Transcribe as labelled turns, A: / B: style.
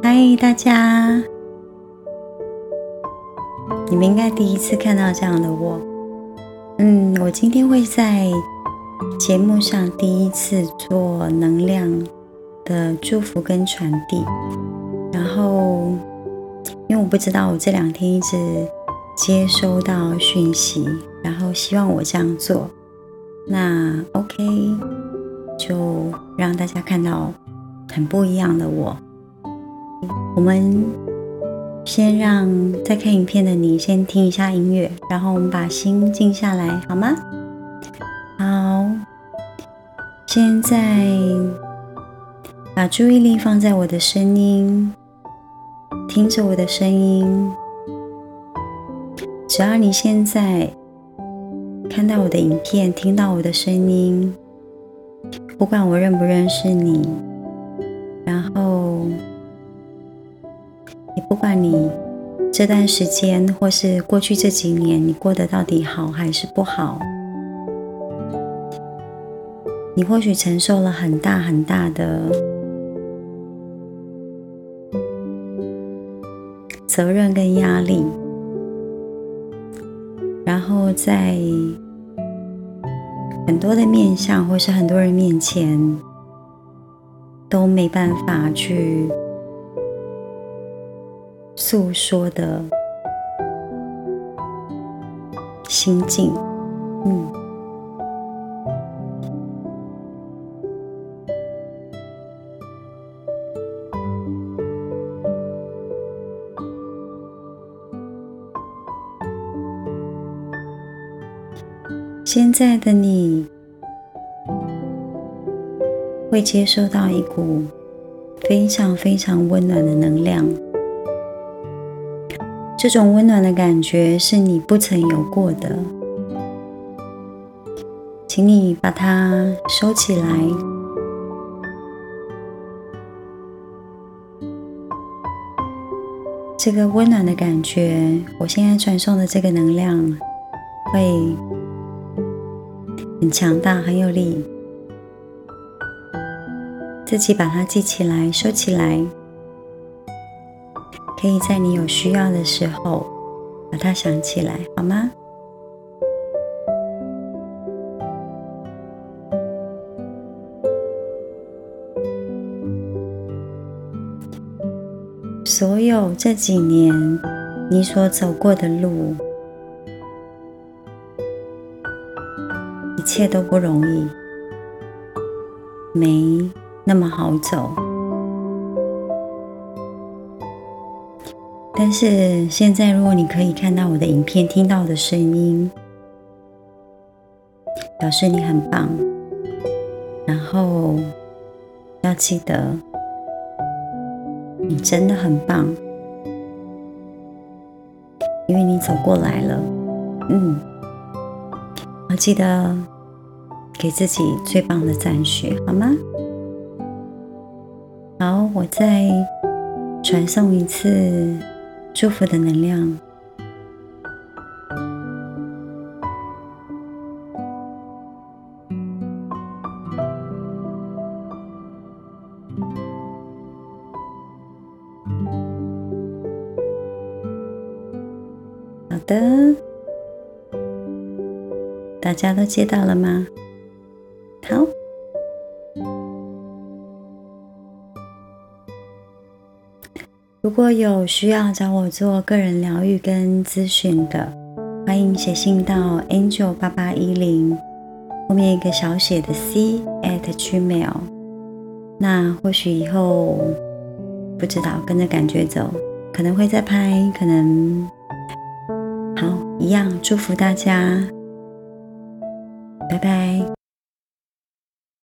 A: 嗨，大家！你们应该第一次看到这样的我。嗯，我今天会在节目上第一次做能量的祝福跟传递。然后，因为我不知道我这两天一直接收到讯息，然后希望我这样做。那 OK，就让大家看到很不一样的我。我们先让在看影片的你先听一下音乐，然后我们把心静下来，好吗？好，现在把注意力放在我的声音，听着我的声音。只要你现在看到我的影片，听到我的声音，不管我认不认识你，不管你这段时间，或是过去这几年，你过得到底好还是不好，你或许承受了很大很大的责任跟压力，然后在很多的面相，或是很多人面前，都没办法去。诉说的心境，嗯，现在的你会接收到一股非常非常温暖的能量。这种温暖的感觉是你不曾有过的，请你把它收起来。这个温暖的感觉，我现在传送的这个能量会很强大，很有力。自己把它记起来，收起来。可以在你有需要的时候把它想起来，好吗？所有这几年你所走过的路，一切都不容易，没那么好走。但是现在，如果你可以看到我的影片，听到我的声音，表示你很棒。然后要记得，你真的很棒，因为你走过来了。嗯，要记得给自己最棒的赞许，好吗？好，我再传送一次。祝福的能量。好的，大家都接到了吗？好。如果有需要找我做个人疗愈跟咨询的，欢迎写信到 angel 八八一零后面一个小写的 c at gmail。那或许以后不知道跟着感觉走，可能会再拍，可能好一样。祝福大家，拜拜。